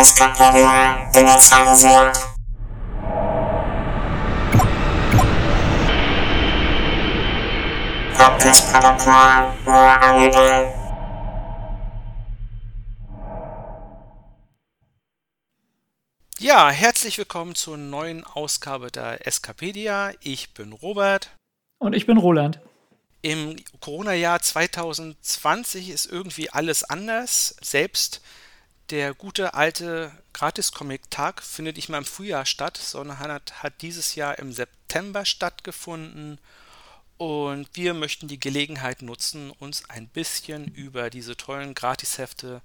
Protokoll. Ja, herzlich willkommen zur neuen Ausgabe der Escapedia. Ich bin Robert. Und ich bin Roland. Im Corona-Jahr 2020 ist irgendwie alles anders. Selbst der gute alte Gratis-Comic-Tag findet nicht mehr im Frühjahr statt, sondern hat, hat dieses Jahr im September stattgefunden. Und wir möchten die Gelegenheit nutzen, uns ein bisschen über diese tollen Gratishefte,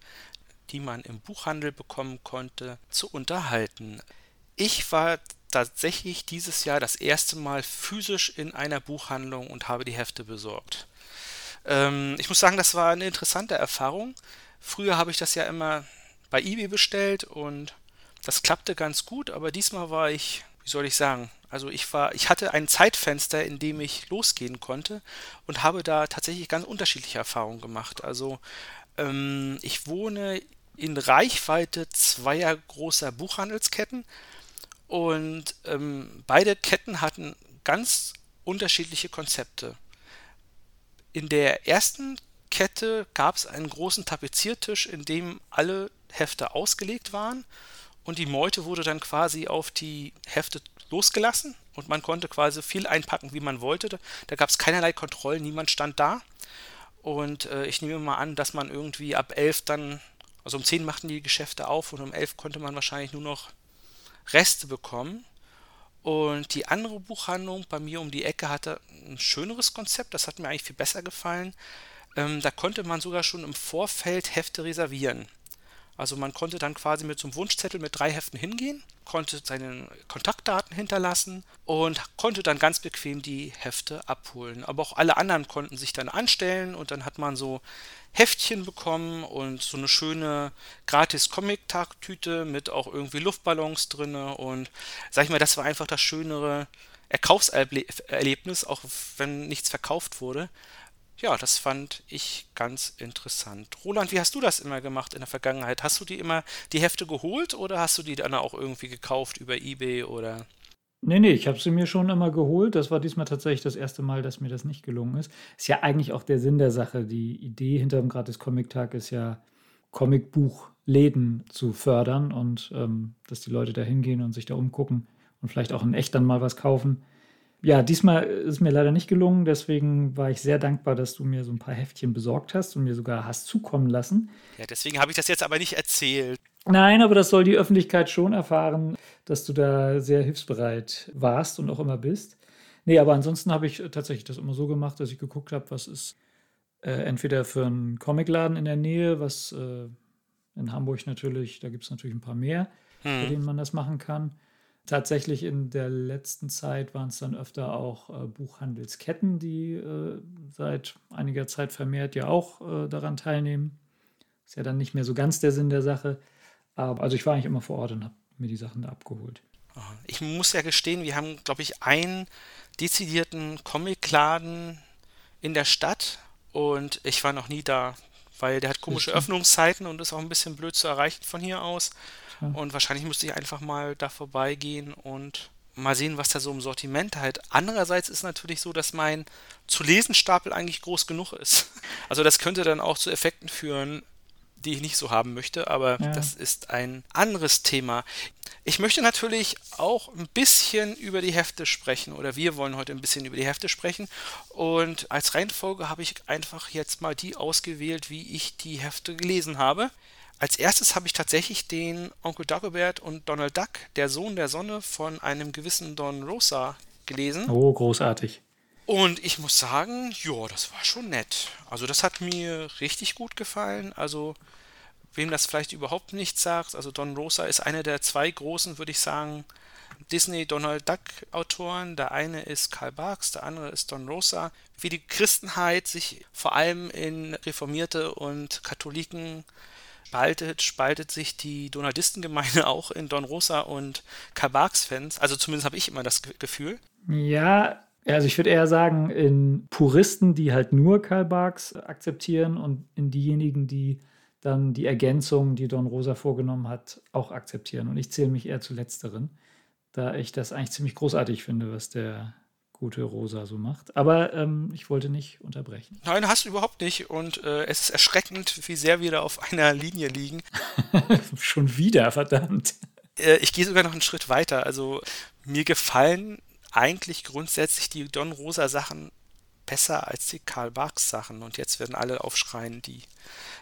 die man im Buchhandel bekommen konnte, zu unterhalten. Ich war tatsächlich dieses Jahr das erste Mal physisch in einer Buchhandlung und habe die Hefte besorgt. Ähm, ich muss sagen, das war eine interessante Erfahrung. Früher habe ich das ja immer bei eBay bestellt und das klappte ganz gut, aber diesmal war ich, wie soll ich sagen, also ich war, ich hatte ein Zeitfenster, in dem ich losgehen konnte und habe da tatsächlich ganz unterschiedliche Erfahrungen gemacht. Also ähm, ich wohne in Reichweite zweier großer Buchhandelsketten und ähm, beide Ketten hatten ganz unterschiedliche Konzepte. In der ersten Kette gab es einen großen Tapeziertisch, in dem alle Hefte ausgelegt waren und die Meute wurde dann quasi auf die Hefte losgelassen und man konnte quasi viel einpacken, wie man wollte. Da gab es keinerlei Kontrollen, niemand stand da. Und äh, ich nehme mal an, dass man irgendwie ab 11 dann, also um 10 machten die Geschäfte auf und um 11 konnte man wahrscheinlich nur noch Reste bekommen. Und die andere Buchhandlung bei mir um die Ecke hatte ein schöneres Konzept, das hat mir eigentlich viel besser gefallen. Ähm, da konnte man sogar schon im Vorfeld Hefte reservieren. Also man konnte dann quasi mit so einem Wunschzettel mit drei Heften hingehen, konnte seine Kontaktdaten hinterlassen und konnte dann ganz bequem die Hefte abholen. Aber auch alle anderen konnten sich dann anstellen und dann hat man so Heftchen bekommen und so eine schöne gratis Comic-Tagtüte mit auch irgendwie Luftballons drin und sag ich mal, das war einfach das schönere Erkaufserlebnis, auch wenn nichts verkauft wurde ja, das fand ich ganz interessant. Roland, wie hast du das immer gemacht in der Vergangenheit? Hast du die immer die Hefte geholt oder hast du die dann auch irgendwie gekauft über eBay oder? Nee, nee, ich habe sie mir schon immer geholt. Das war diesmal tatsächlich das erste Mal, dass mir das nicht gelungen ist. Ist ja eigentlich auch der Sinn der Sache. Die Idee hinter dem Gratis-Comic-Tag ist ja, Comicbuchläden zu fördern und ähm, dass die Leute da hingehen und sich da umgucken und vielleicht auch in echt dann mal was kaufen. Ja, diesmal ist mir leider nicht gelungen, deswegen war ich sehr dankbar, dass du mir so ein paar Heftchen besorgt hast und mir sogar hast zukommen lassen. Ja, deswegen habe ich das jetzt aber nicht erzählt. Nein, aber das soll die Öffentlichkeit schon erfahren, dass du da sehr hilfsbereit warst und auch immer bist. Nee, aber ansonsten habe ich tatsächlich das immer so gemacht, dass ich geguckt habe, was ist äh, entweder für einen Comicladen in der Nähe, was äh, in Hamburg natürlich, da gibt es natürlich ein paar mehr, hm. bei denen man das machen kann. Tatsächlich in der letzten Zeit waren es dann öfter auch äh, Buchhandelsketten, die äh, seit einiger Zeit vermehrt ja auch äh, daran teilnehmen. Ist ja dann nicht mehr so ganz der Sinn der Sache. Aber also ich war eigentlich immer vor Ort und habe mir die Sachen da abgeholt. Ich muss ja gestehen, wir haben, glaube ich, einen dezidierten Comicladen in der Stadt und ich war noch nie da, weil der hat komische Öffnungszeiten und ist auch ein bisschen blöd zu erreichen von hier aus. Und wahrscheinlich müsste ich einfach mal da vorbeigehen und mal sehen, was da so im Sortiment halt. Andererseits ist natürlich so, dass mein zu lesen Stapel eigentlich groß genug ist. Also das könnte dann auch zu Effekten führen, die ich nicht so haben möchte, aber ja. das ist ein anderes Thema. Ich möchte natürlich auch ein bisschen über die Hefte sprechen oder wir wollen heute ein bisschen über die Hefte sprechen und als Reihenfolge habe ich einfach jetzt mal die ausgewählt, wie ich die Hefte gelesen habe. Als erstes habe ich tatsächlich den Onkel Dagobert und Donald Duck, der Sohn der Sonne, von einem gewissen Don Rosa gelesen. Oh, großartig. Und ich muss sagen, ja, das war schon nett. Also das hat mir richtig gut gefallen. Also wem das vielleicht überhaupt nichts sagt, also Don Rosa ist einer der zwei großen, würde ich sagen, Disney Donald Duck Autoren. Der eine ist Karl Barks, der andere ist Don Rosa. Wie die Christenheit sich vor allem in Reformierte und Katholiken spaltet, spaltet sich die Donaldistengemeinde auch in Don Rosa und Kabaks-Fans. Also zumindest habe ich immer das Gefühl. Ja, also ich würde eher sagen, in Puristen, die halt nur Karl Barks akzeptieren und in diejenigen, die dann die Ergänzung, die Don Rosa vorgenommen hat, auch akzeptieren. Und ich zähle mich eher zu letzteren, da ich das eigentlich ziemlich großartig finde, was der gute Rosa so macht. Aber ähm, ich wollte nicht unterbrechen. Nein, hast du überhaupt nicht. Und äh, es ist erschreckend, wie sehr wir da auf einer Linie liegen. Schon wieder, verdammt. Äh, ich gehe sogar noch einen Schritt weiter. Also mir gefallen eigentlich grundsätzlich die Don Rosa Sachen besser als die Karl Barks Sachen. Und jetzt werden alle aufschreien, die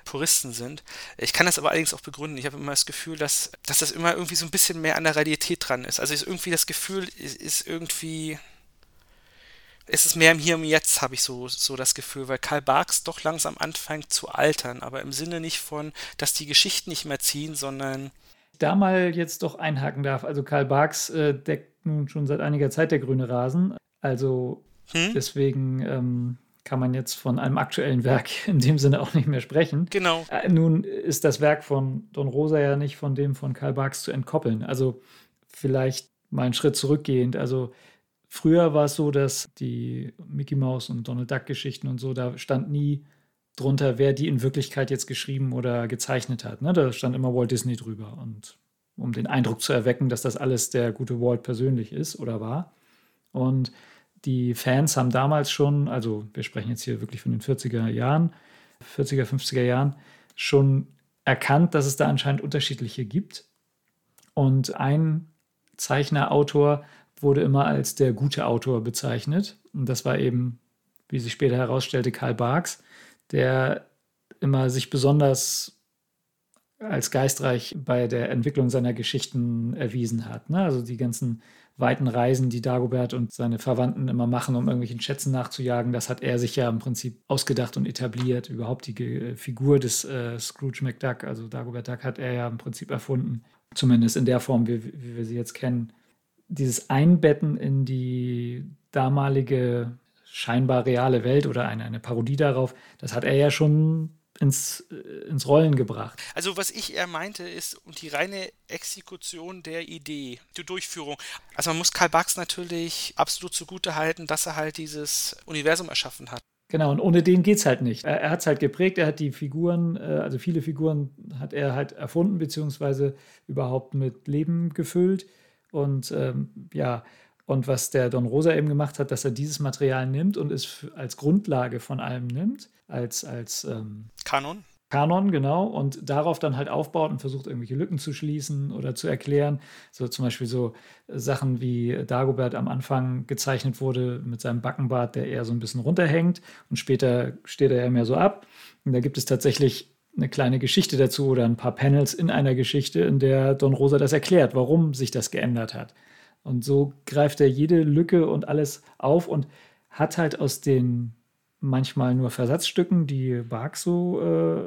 Puristen sind. Ich kann das aber allerdings auch begründen. Ich habe immer das Gefühl, dass, dass das immer irgendwie so ein bisschen mehr an der Realität dran ist. Also ist irgendwie das Gefühl, ist, ist irgendwie es ist mehr im Hier und Jetzt, habe ich so, so das Gefühl, weil Karl Barks doch langsam anfängt zu altern, aber im Sinne nicht von, dass die Geschichten nicht mehr ziehen, sondern. Da mal jetzt doch einhaken darf. Also Karl Barks äh, deckt nun schon seit einiger Zeit der grüne Rasen. Also hm? deswegen ähm, kann man jetzt von einem aktuellen Werk in dem Sinne auch nicht mehr sprechen. Genau. Äh, nun ist das Werk von Don Rosa ja nicht von dem von Karl Barks zu entkoppeln. Also vielleicht mal einen Schritt zurückgehend. Also Früher war es so, dass die Mickey Mouse und Donald Duck Geschichten und so, da stand nie drunter, wer die in Wirklichkeit jetzt geschrieben oder gezeichnet hat. Ne? Da stand immer Walt Disney drüber. Und um den Eindruck zu erwecken, dass das alles der gute Walt persönlich ist oder war. Und die Fans haben damals schon, also wir sprechen jetzt hier wirklich von den 40er Jahren, 40er, 50er Jahren, schon erkannt, dass es da anscheinend unterschiedliche gibt. Und ein Zeichner, Autor wurde immer als der gute Autor bezeichnet. Und das war eben, wie sich später herausstellte, Karl Barks, der immer sich besonders als geistreich bei der Entwicklung seiner Geschichten erwiesen hat. Ne? Also die ganzen weiten Reisen, die Dagobert und seine Verwandten immer machen, um irgendwelchen Schätzen nachzujagen, das hat er sich ja im Prinzip ausgedacht und etabliert. Überhaupt die Figur des äh, Scrooge McDuck, also Dagobert Duck, hat er ja im Prinzip erfunden. Zumindest in der Form, wie, wie wir sie jetzt kennen dieses Einbetten in die damalige scheinbar reale Welt oder eine, eine Parodie darauf, das hat er ja schon ins, äh, ins Rollen gebracht. Also was ich eher meinte ist und die reine Exekution der Idee, die Durchführung. Also man muss Karl Barks natürlich absolut zugute halten, dass er halt dieses Universum erschaffen hat. Genau, und ohne den geht es halt nicht. Er, er hat es halt geprägt, er hat die Figuren, äh, also viele Figuren hat er halt erfunden, beziehungsweise überhaupt mit Leben gefüllt. Und ähm, ja, und was der Don Rosa eben gemacht hat, dass er dieses Material nimmt und es als Grundlage von allem nimmt, als, als ähm, Kanon. Kanon, genau, und darauf dann halt aufbaut und versucht, irgendwelche Lücken zu schließen oder zu erklären. So zum Beispiel so Sachen wie Dagobert am Anfang gezeichnet wurde mit seinem Backenbart, der eher so ein bisschen runterhängt und später steht er ja mehr so ab. Und da gibt es tatsächlich eine kleine Geschichte dazu oder ein paar Panels in einer Geschichte, in der Don Rosa das erklärt, warum sich das geändert hat. Und so greift er jede Lücke und alles auf und hat halt aus den manchmal nur Versatzstücken, die Barks so äh,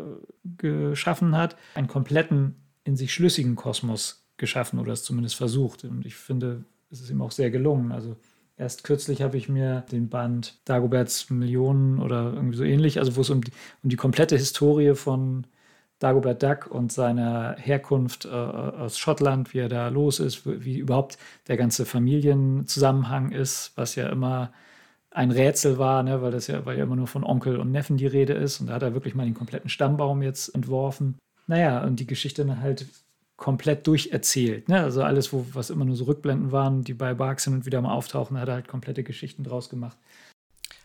geschaffen hat, einen kompletten, in sich schlüssigen Kosmos geschaffen oder es zumindest versucht. Und ich finde, es ist ihm auch sehr gelungen. Also Erst kürzlich habe ich mir den Band Dagoberts Millionen oder irgendwie so ähnlich, also wo es um die, um die komplette Historie von Dagobert Duck und seiner Herkunft äh, aus Schottland, wie er da los ist, wie überhaupt der ganze Familienzusammenhang ist, was ja immer ein Rätsel war, ne, weil das ja, weil ja immer nur von Onkel und Neffen die Rede ist. Und da hat er wirklich mal den kompletten Stammbaum jetzt entworfen. Naja, und die Geschichte halt komplett durcherzählt. Ne? Also alles, wo, was immer nur so Rückblenden waren, die bei Barks hin und wieder mal auftauchen, hat er halt komplette Geschichten draus gemacht.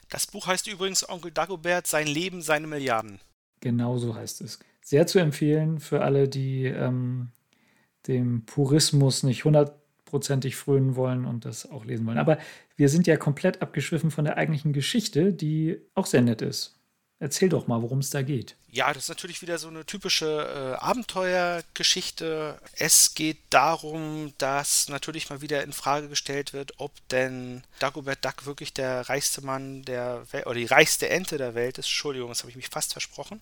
Das Buch heißt übrigens Onkel Dagobert, sein Leben, seine Milliarden. Genau so heißt es. Sehr zu empfehlen für alle, die ähm, dem Purismus nicht hundertprozentig frönen wollen und das auch lesen wollen. Aber wir sind ja komplett abgeschwiffen von der eigentlichen Geschichte, die auch sehr nett ist. Erzähl doch mal, worum es da geht. Ja, das ist natürlich wieder so eine typische äh, Abenteuergeschichte. Es geht darum, dass natürlich mal wieder in Frage gestellt wird, ob denn Dagobert Duck wirklich der reichste Mann der Welt oder die reichste Ente der Welt ist. Entschuldigung, das habe ich mich fast versprochen.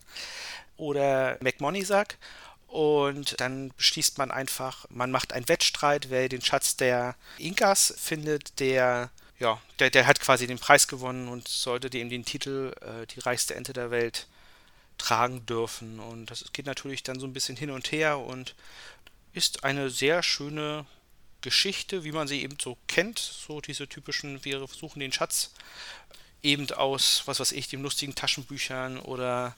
Oder McMoneysack. Und dann beschließt man einfach, man macht einen Wettstreit, wer den Schatz der Inkas findet, der ja, der, der hat quasi den Preis gewonnen und sollte dem den Titel äh, die reichste Ente der Welt tragen dürfen. Und das geht natürlich dann so ein bisschen hin und her und ist eine sehr schöne Geschichte, wie man sie eben so kennt. So diese typischen, wir suchen den Schatz eben aus, was weiß ich, den lustigen Taschenbüchern oder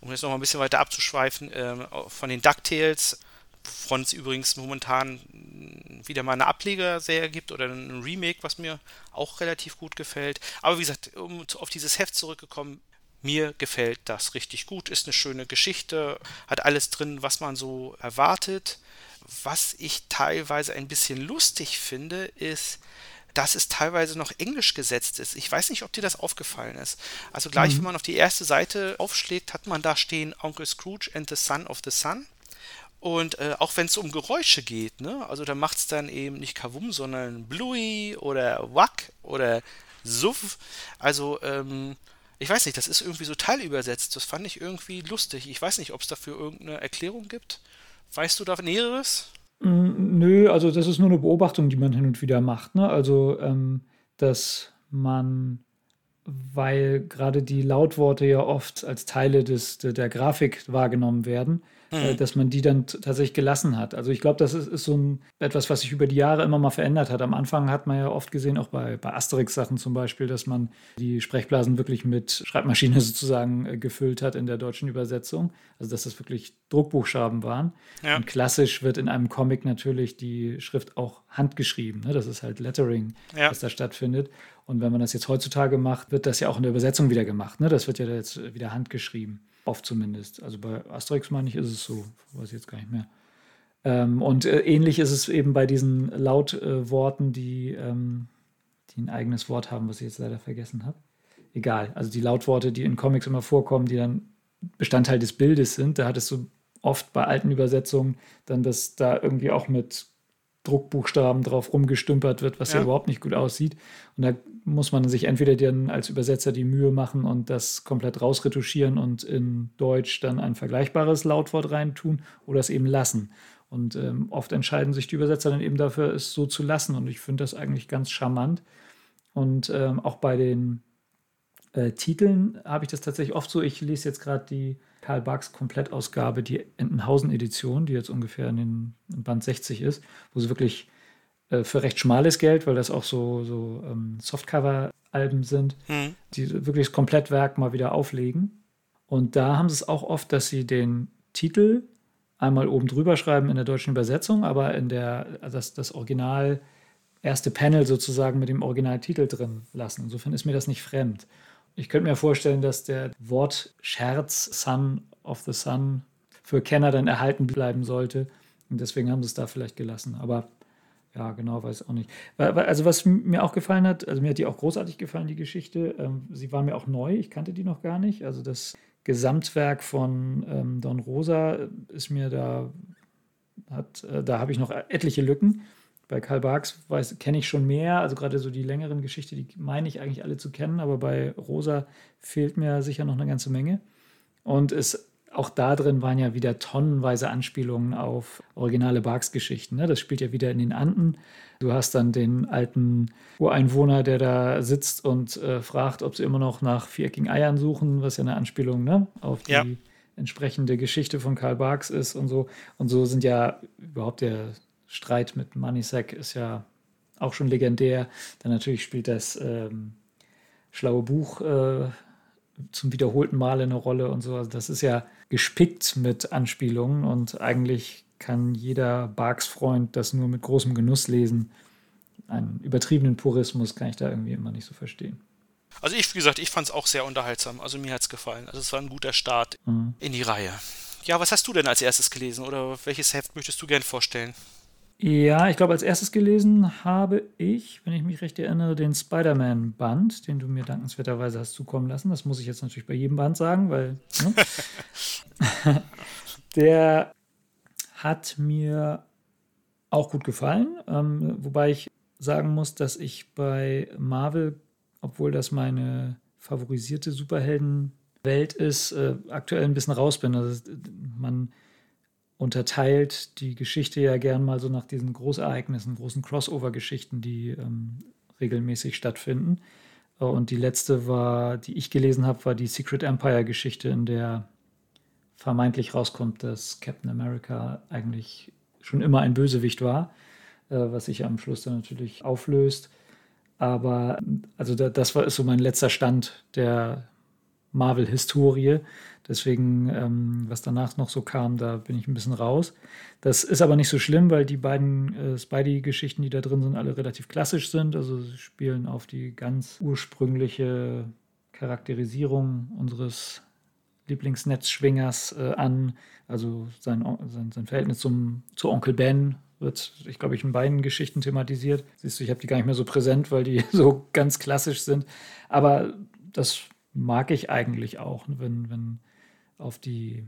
um jetzt noch mal ein bisschen weiter abzuschweifen, äh, von den DuckTales, wovon es übrigens momentan wieder mal eine Ablegerserie gibt oder ein Remake, was mir auch relativ gut gefällt. Aber wie gesagt, um auf dieses Heft zurückgekommen, mir gefällt das richtig gut, ist eine schöne Geschichte, hat alles drin, was man so erwartet. Was ich teilweise ein bisschen lustig finde, ist, dass es teilweise noch englisch gesetzt ist. Ich weiß nicht, ob dir das aufgefallen ist. Also gleich, mhm. wenn man auf die erste Seite aufschlägt, hat man da stehen Uncle Scrooge and the Son of the Sun. Und äh, auch wenn es um Geräusche geht, ne, also da macht es dann eben nicht Kavum, sondern Bluey oder Wack oder Suff. Also, ähm, ich weiß nicht, das ist irgendwie so teilübersetzt. Das fand ich irgendwie lustig. Ich weiß nicht, ob es dafür irgendeine Erklärung gibt. Weißt du da Näheres? Mm, nö, also das ist nur eine Beobachtung, die man hin und wieder macht. Ne? Also, ähm, dass man, weil gerade die Lautworte ja oft als Teile des, der, der Grafik wahrgenommen werden, mhm. dass man die dann tatsächlich gelassen hat. Also ich glaube, das ist, ist, so ein, etwas, was sich über die Jahre immer mal verändert hat. Am Anfang hat man ja oft gesehen, auch bei, bei Asterix-Sachen zum Beispiel, dass man die Sprechblasen wirklich mit Schreibmaschine sozusagen äh, gefüllt hat in der deutschen Übersetzung. Also dass das wirklich Druckbuchstaben waren. Ja. Und klassisch wird in einem Comic natürlich die Schrift auch handgeschrieben. Ne? Das ist halt Lettering, ja. das da stattfindet. Und wenn man das jetzt heutzutage macht, wird das ja auch in der Übersetzung wieder gemacht. Ne? Das wird ja jetzt wieder handgeschrieben. Oft zumindest. Also bei Asterix, meine ich, ist es so. Weiß ich jetzt gar nicht mehr. Ähm, und äh, ähnlich ist es eben bei diesen Lautworten, äh, die, ähm, die ein eigenes Wort haben, was ich jetzt leider vergessen habe. Egal. Also die Lautworte, die in Comics immer vorkommen, die dann Bestandteil des Bildes sind. Da hattest du oft bei alten Übersetzungen dann, dass da irgendwie auch mit Druckbuchstaben drauf rumgestümpert wird, was ja. ja. überhaupt nicht gut aussieht. Und da muss man sich entweder dann als Übersetzer die Mühe machen und das komplett rausretuschieren und in Deutsch dann ein vergleichbares Lautwort reintun oder es eben lassen. Und ähm, oft entscheiden sich die Übersetzer dann eben dafür, es so zu lassen. Und ich finde das eigentlich ganz charmant. Und ähm, auch bei den äh, Titeln habe ich das tatsächlich oft so. Ich lese jetzt gerade die Karl Barks Komplettausgabe, die Entenhausen-Edition, die jetzt ungefähr in den in Band 60 ist, wo sie wirklich für recht schmales Geld, weil das auch so, so ähm, Softcover-Alben sind, mhm. die wirklich das Komplettwerk mal wieder auflegen. Und da haben sie es auch oft, dass sie den Titel einmal oben drüber schreiben in der deutschen Übersetzung, aber in der, das, das Original, erste Panel sozusagen mit dem Originaltitel drin lassen. Insofern ist mir das nicht fremd. Ich könnte mir vorstellen, dass der Wortscherz Son of the Sun für Kenner dann erhalten bleiben sollte. Und deswegen haben sie es da vielleicht gelassen. Aber ja, genau, weiß auch nicht. Also, was mir auch gefallen hat, also mir hat die auch großartig gefallen, die Geschichte. Ähm, sie war mir auch neu, ich kannte die noch gar nicht. Also, das Gesamtwerk von ähm, Don Rosa ist mir da, hat, äh, da habe ich noch etliche Lücken. Bei Karl Barks kenne ich schon mehr, also gerade so die längeren Geschichten, die meine ich eigentlich alle zu kennen, aber bei Rosa fehlt mir sicher noch eine ganze Menge. Und es, auch da drin waren ja wieder tonnenweise Anspielungen auf originale Barks-Geschichten. Ne? Das spielt ja wieder in den Anden. Du hast dann den alten Ureinwohner, der da sitzt und äh, fragt, ob sie immer noch nach viereckigen Eiern suchen, was ja eine Anspielung ne? auf die ja. entsprechende Geschichte von Karl Barks ist und so. Und so sind ja überhaupt der Streit mit Moneysack ist ja auch schon legendär. Dann natürlich spielt das ähm, schlaue Buch äh, zum wiederholten Male eine Rolle und so. Also das ist ja gespickt mit Anspielungen und eigentlich kann jeder Barks-Freund das nur mit großem Genuss lesen. Einen übertriebenen Purismus kann ich da irgendwie immer nicht so verstehen. Also ich, wie gesagt, ich fand es auch sehr unterhaltsam. Also mir hat es gefallen. Also es war ein guter Start mhm. in die Reihe. Ja, was hast du denn als erstes gelesen oder welches Heft möchtest du gern vorstellen? Ja, ich glaube, als erstes gelesen habe ich, wenn ich mich recht erinnere, den Spider-Man-Band, den du mir dankenswerterweise hast zukommen lassen. Das muss ich jetzt natürlich bei jedem Band sagen, weil ne? der hat mir auch gut gefallen. Ähm, wobei ich sagen muss, dass ich bei Marvel, obwohl das meine favorisierte Superheldenwelt ist, äh, aktuell ein bisschen raus bin. Also man unterteilt die Geschichte ja gern mal so nach diesen Großereignissen, großen Crossover-Geschichten, die ähm, regelmäßig stattfinden. Äh, und die letzte war, die ich gelesen habe, war die Secret Empire-Geschichte, in der vermeintlich rauskommt, dass Captain America eigentlich schon immer ein Bösewicht war, äh, was sich am Schluss dann natürlich auflöst. Aber also da, das war ist so mein letzter Stand der Marvel-Historie. Deswegen, ähm, was danach noch so kam, da bin ich ein bisschen raus. Das ist aber nicht so schlimm, weil die beiden äh, Spidey-Geschichten, die da drin sind, alle relativ klassisch sind. Also sie spielen auf die ganz ursprüngliche Charakterisierung unseres Lieblingsnetzschwingers äh, an. Also sein, sein, sein Verhältnis zum, zu Onkel Ben wird, ich glaube, ich in beiden Geschichten thematisiert. Siehst du, ich habe die gar nicht mehr so präsent, weil die so ganz klassisch sind. Aber das mag ich eigentlich auch, wenn, wenn auf die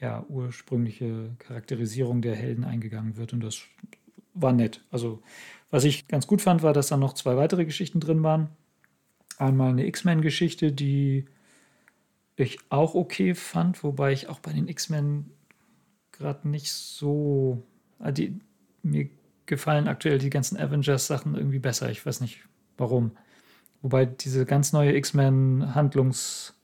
ja, ursprüngliche Charakterisierung der Helden eingegangen wird. Und das war nett. Also, was ich ganz gut fand, war, dass da noch zwei weitere Geschichten drin waren. Einmal eine X-Men-Geschichte, die ich auch okay fand, wobei ich auch bei den X-Men gerade nicht so. Ah, die, mir gefallen aktuell die ganzen Avengers-Sachen irgendwie besser. Ich weiß nicht warum. Wobei diese ganz neue X-Men-Handlungs-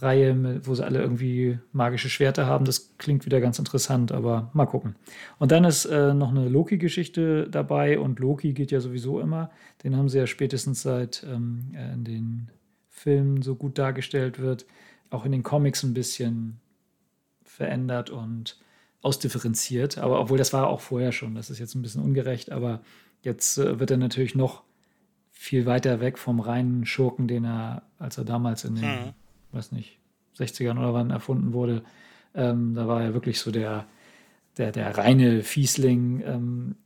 Reihe, wo sie alle irgendwie magische Schwerter haben. Das klingt wieder ganz interessant, aber mal gucken. Und dann ist äh, noch eine Loki-Geschichte dabei und Loki geht ja sowieso immer. Den haben sie ja spätestens seit ähm, in den Filmen so gut dargestellt wird, auch in den Comics ein bisschen verändert und ausdifferenziert. Aber obwohl das war auch vorher schon, das ist jetzt ein bisschen ungerecht, aber jetzt äh, wird er natürlich noch viel weiter weg vom reinen Schurken, den er, als er damals in den mhm weiß nicht, 60ern oder wann erfunden wurde. Ähm, da war er wirklich so der, der, der reine Fiesling. Ähm,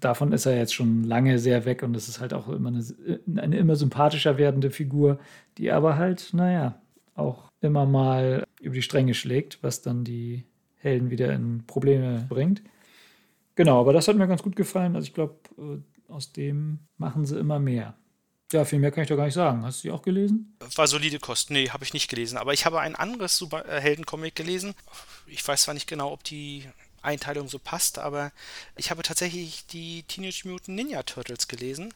davon ist er jetzt schon lange sehr weg und es ist halt auch immer eine, eine immer sympathischer werdende Figur, die aber halt, naja, auch immer mal über die Stränge schlägt, was dann die Helden wieder in Probleme bringt. Genau, aber das hat mir ganz gut gefallen. Also ich glaube, äh, aus dem machen sie immer mehr. Ja, viel mehr kann ich doch gar nicht sagen. Hast du die auch gelesen? War solide Kost. Nee, habe ich nicht gelesen. Aber ich habe ein anderes Superhelden-Comic gelesen. Ich weiß zwar nicht genau, ob die Einteilung so passt, aber ich habe tatsächlich die Teenage Mutant Ninja Turtles gelesen,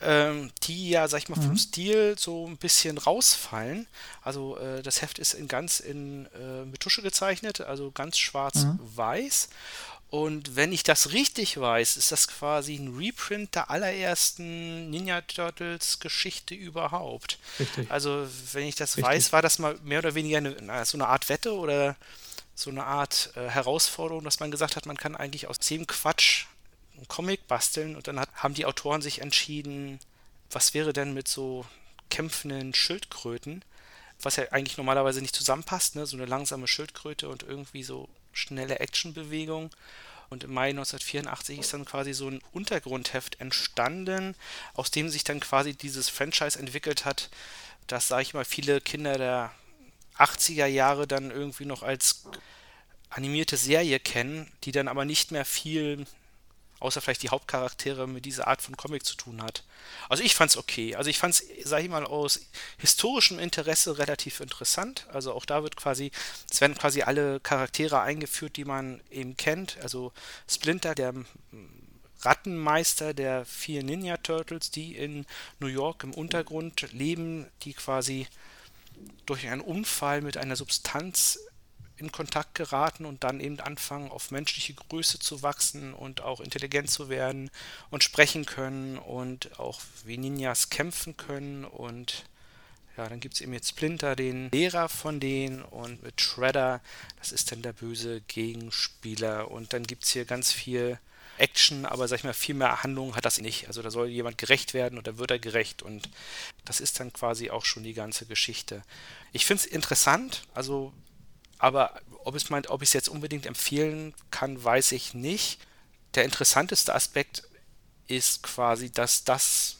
ähm, die ja, sag ich mal, vom mhm. Stil so ein bisschen rausfallen. Also äh, das Heft ist in ganz in äh, mit Tusche gezeichnet, also ganz schwarz-weiß. Mhm. Und wenn ich das richtig weiß, ist das quasi ein Reprint der allerersten Ninja Turtles Geschichte überhaupt. Richtig. Also, wenn ich das richtig. weiß, war das mal mehr oder weniger eine, so eine Art Wette oder so eine Art äh, Herausforderung, dass man gesagt hat, man kann eigentlich aus dem Quatsch einen Comic basteln und dann hat, haben die Autoren sich entschieden, was wäre denn mit so kämpfenden Schildkröten, was ja eigentlich normalerweise nicht zusammenpasst, ne? so eine langsame Schildkröte und irgendwie so schnelle Actionbewegung. Und im Mai 1984 ist dann quasi so ein Untergrundheft entstanden, aus dem sich dann quasi dieses Franchise entwickelt hat, das, sage ich mal, viele Kinder der 80er Jahre dann irgendwie noch als animierte Serie kennen, die dann aber nicht mehr viel außer vielleicht die Hauptcharaktere mit dieser Art von Comic zu tun hat. Also ich fand's okay. Also ich fand's, sag ich mal, aus historischem Interesse relativ interessant. Also auch da wird quasi, es werden quasi alle Charaktere eingeführt, die man eben kennt. Also Splinter, der Rattenmeister der vier Ninja Turtles, die in New York im Untergrund leben, die quasi durch einen Unfall mit einer Substanz in Kontakt geraten und dann eben anfangen, auf menschliche Größe zu wachsen und auch intelligent zu werden und sprechen können und auch wie Ninjas kämpfen können und ja, dann gibt es eben jetzt Splinter, den Lehrer von denen und mit Shredder, das ist dann der böse Gegenspieler und dann gibt es hier ganz viel Action, aber sag ich mal, viel mehr Handlung hat das nicht. Also da soll jemand gerecht werden und dann wird er gerecht und das ist dann quasi auch schon die ganze Geschichte. Ich finde es interessant, also aber ob es meint, ob ich es jetzt unbedingt empfehlen kann, weiß ich nicht. Der interessanteste Aspekt ist quasi, dass das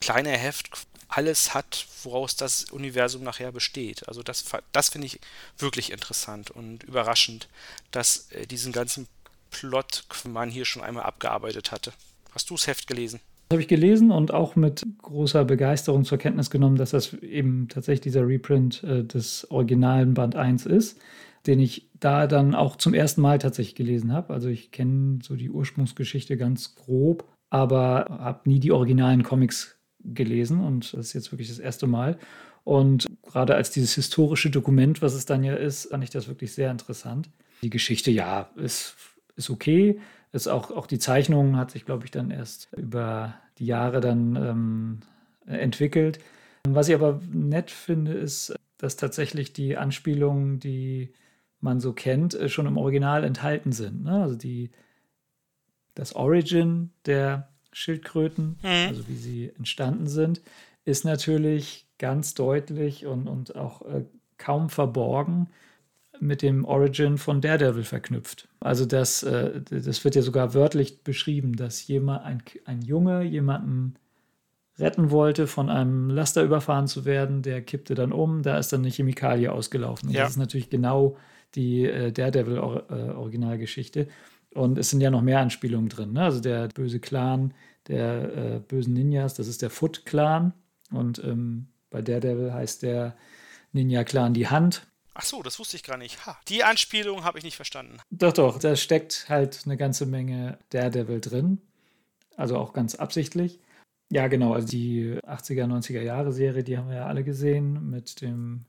kleine Heft alles hat, woraus das Universum nachher besteht. Also das, das finde ich wirklich interessant und überraschend, dass äh, diesen ganzen Plot man hier schon einmal abgearbeitet hatte. Hast du das Heft gelesen? Habe ich gelesen und auch mit großer Begeisterung zur Kenntnis genommen, dass das eben tatsächlich dieser Reprint äh, des originalen Band 1 ist, den ich da dann auch zum ersten Mal tatsächlich gelesen habe. Also ich kenne so die Ursprungsgeschichte ganz grob, aber habe nie die originalen Comics gelesen und das ist jetzt wirklich das erste Mal. Und gerade als dieses historische Dokument, was es dann ja ist, fand ich das wirklich sehr interessant. Die Geschichte, ja, ist, ist okay. Ist auch, auch die Zeichnung hat sich, glaube ich, dann erst über die Jahre dann ähm, entwickelt. Was ich aber nett finde, ist, dass tatsächlich die Anspielungen, die man so kennt, äh, schon im Original enthalten sind. Ne? Also die, das Origin der Schildkröten, Mhm. also wie sie entstanden sind, ist natürlich ganz deutlich und, und auch äh, kaum verborgen mit dem Origin von Daredevil verknüpft. Also das, äh, das wird ja sogar wörtlich beschrieben, dass jemand, ein, ein Junge jemanden retten wollte, von einem Laster überfahren zu werden, der kippte dann um, da ist dann eine Chemikalie ausgelaufen. Und Ja. das ist natürlich genau die äh, Daredevil-Originalgeschichte. Und es sind ja noch mehr Anspielungen drin. Ne? Also der böse Clan der äh, bösen Ninjas, das ist der Foot-Clan. Und ähm, bei Daredevil heißt der Ninja-Clan die Hand. Ach so, das wusste ich gar nicht. Ha, die Anspielung habe ich nicht verstanden. Doch, doch, da steckt halt eine ganze Menge Daredevil drin. Also auch ganz absichtlich. Ja, genau, also die 80er, 90er Jahre Serie, die haben wir ja alle gesehen mit dem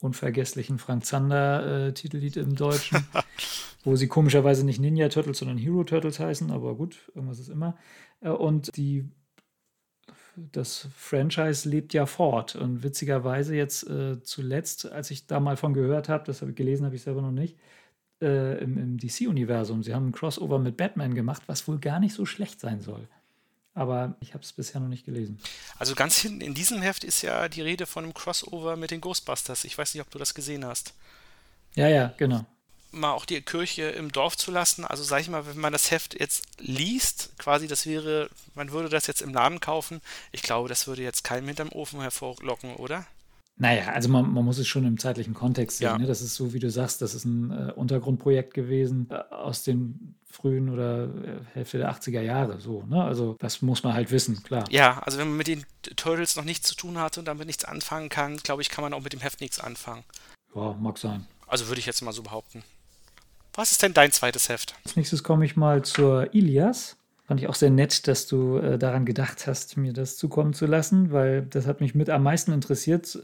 unvergesslichen Frank Zander äh, Titellied im Deutschen, wo sie komischerweise nicht Ninja Turtles, sondern Hero Turtles heißen, aber gut, irgendwas ist immer. Äh, und die das Franchise lebt ja fort. Und witzigerweise jetzt äh, zuletzt, als ich da mal von gehört habe, das habe ich gelesen, habe ich selber noch nicht, äh, im, im DC-Universum. Sie haben ein Crossover mit Batman gemacht, was wohl gar nicht so schlecht sein soll. Aber ich habe es bisher noch nicht gelesen. Also ganz hinten in diesem Heft ist ja die Rede von einem Crossover mit den Ghostbusters. Ich weiß nicht, ob du das gesehen hast. Ja, ja, genau. Mal auch die Kirche im Dorf zu lassen. Also sag ich mal, wenn man das Heft jetzt liest, quasi das wäre, man würde das jetzt im Laden kaufen. Ich glaube, das würde jetzt keinem hinterm Ofen hervorlocken, oder? Naja, also man, man muss es schon im zeitlichen Kontext sehen. Ja. Ne? Das ist so, wie du sagst, das ist ein äh, Untergrundprojekt gewesen äh, aus den frühen oder äh, Hälfte der 80er Jahre. So, ne? Also das muss man halt wissen, klar. Ja, also wenn man mit den Turtles noch nichts zu tun hatte und damit nichts anfangen kann, glaube ich, kann man auch mit dem Heft nichts anfangen. Ja, mag sein. Also würde ich jetzt mal so behaupten. Was ist denn dein zweites Heft? Als nächstes komme ich mal zur Ilias. Fand ich auch sehr nett, dass du äh, daran gedacht hast, mir das zukommen zu lassen, weil das hat mich mit am meisten interessiert.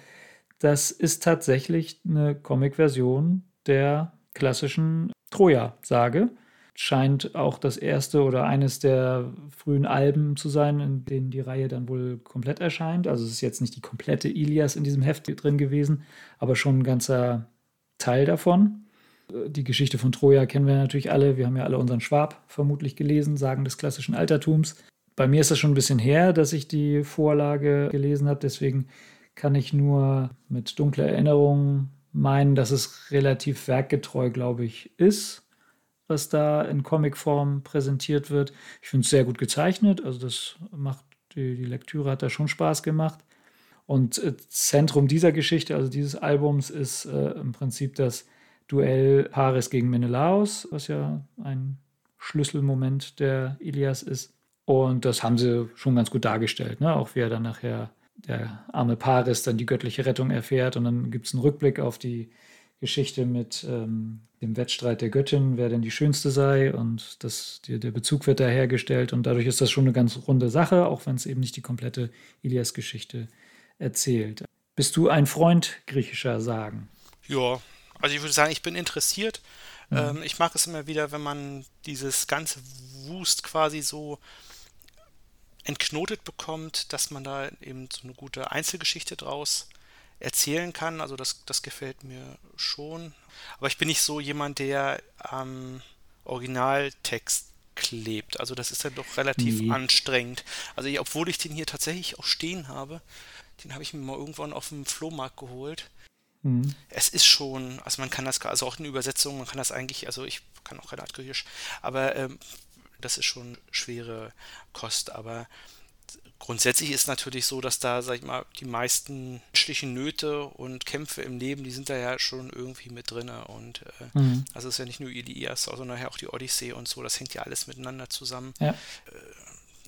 Das ist tatsächlich eine Comic-Version der klassischen Troja-Sage. Scheint auch das erste oder eines der frühen Alben zu sein, in denen die Reihe dann wohl komplett erscheint. Also es ist jetzt nicht die komplette Ilias in diesem Heft drin gewesen, aber schon ein ganzer Teil davon. Die Geschichte von Troja kennen wir natürlich alle. Wir haben ja alle unseren Schwab vermutlich gelesen, Sagen des klassischen Altertums. Bei mir ist das schon ein bisschen her, dass ich die Vorlage gelesen habe. Deswegen kann ich nur mit dunkler Erinnerung meinen, dass es relativ werkgetreu, glaube ich, ist, was da in Comicform präsentiert wird. Ich finde es sehr gut gezeichnet. Also das macht die, die Lektüre hat da schon Spaß gemacht. Und äh, Zentrum dieser Geschichte, also dieses Albums, ist äh, im Prinzip das Duell Paris gegen Menelaos, was ja ein Schlüsselmoment der Ilias ist. Und das haben sie schon ganz gut dargestellt, ne? auch wie er dann nachher der arme Paris dann die göttliche Rettung erfährt. Und dann gibt es einen Rückblick auf die Geschichte mit ähm, dem Wettstreit der Göttin, wer denn die schönste sei. Und das, die, der Bezug wird da hergestellt. Und dadurch ist das schon eine ganz runde Sache, auch wenn es eben nicht die komplette Ilias-Geschichte erzählt. Bist du ein Freund griechischer Sagen? Ja, also ich würde sagen, ich bin interessiert. Mhm. Ähm, ich mag es immer wieder, wenn man dieses ganze Wust quasi so entknotet bekommt, dass man da eben so eine gute Einzelgeschichte draus erzählen kann. Also das, das gefällt mir schon. Aber ich bin nicht so jemand, der am Originaltext klebt. Also das ist dann doch relativ nee. anstrengend. Also ich, obwohl ich den hier tatsächlich auch stehen habe, den habe ich mir mal irgendwann auf dem Flohmarkt geholt. Mhm. Es ist schon, also man kann das, also auch in Übersetzung, man kann das eigentlich, also ich kann auch keine Art Griechisch, aber ähm, das ist schon schwere Kost. Aber grundsätzlich ist natürlich so, dass da, sag ich mal, die meisten menschlichen Nöte und Kämpfe im Leben, die sind da ja schon irgendwie mit drin. Und äh, mhm. also es ist ja nicht nur Ilias, sondern auch die Odyssee und so, das hängt ja alles miteinander zusammen. Ja. Äh,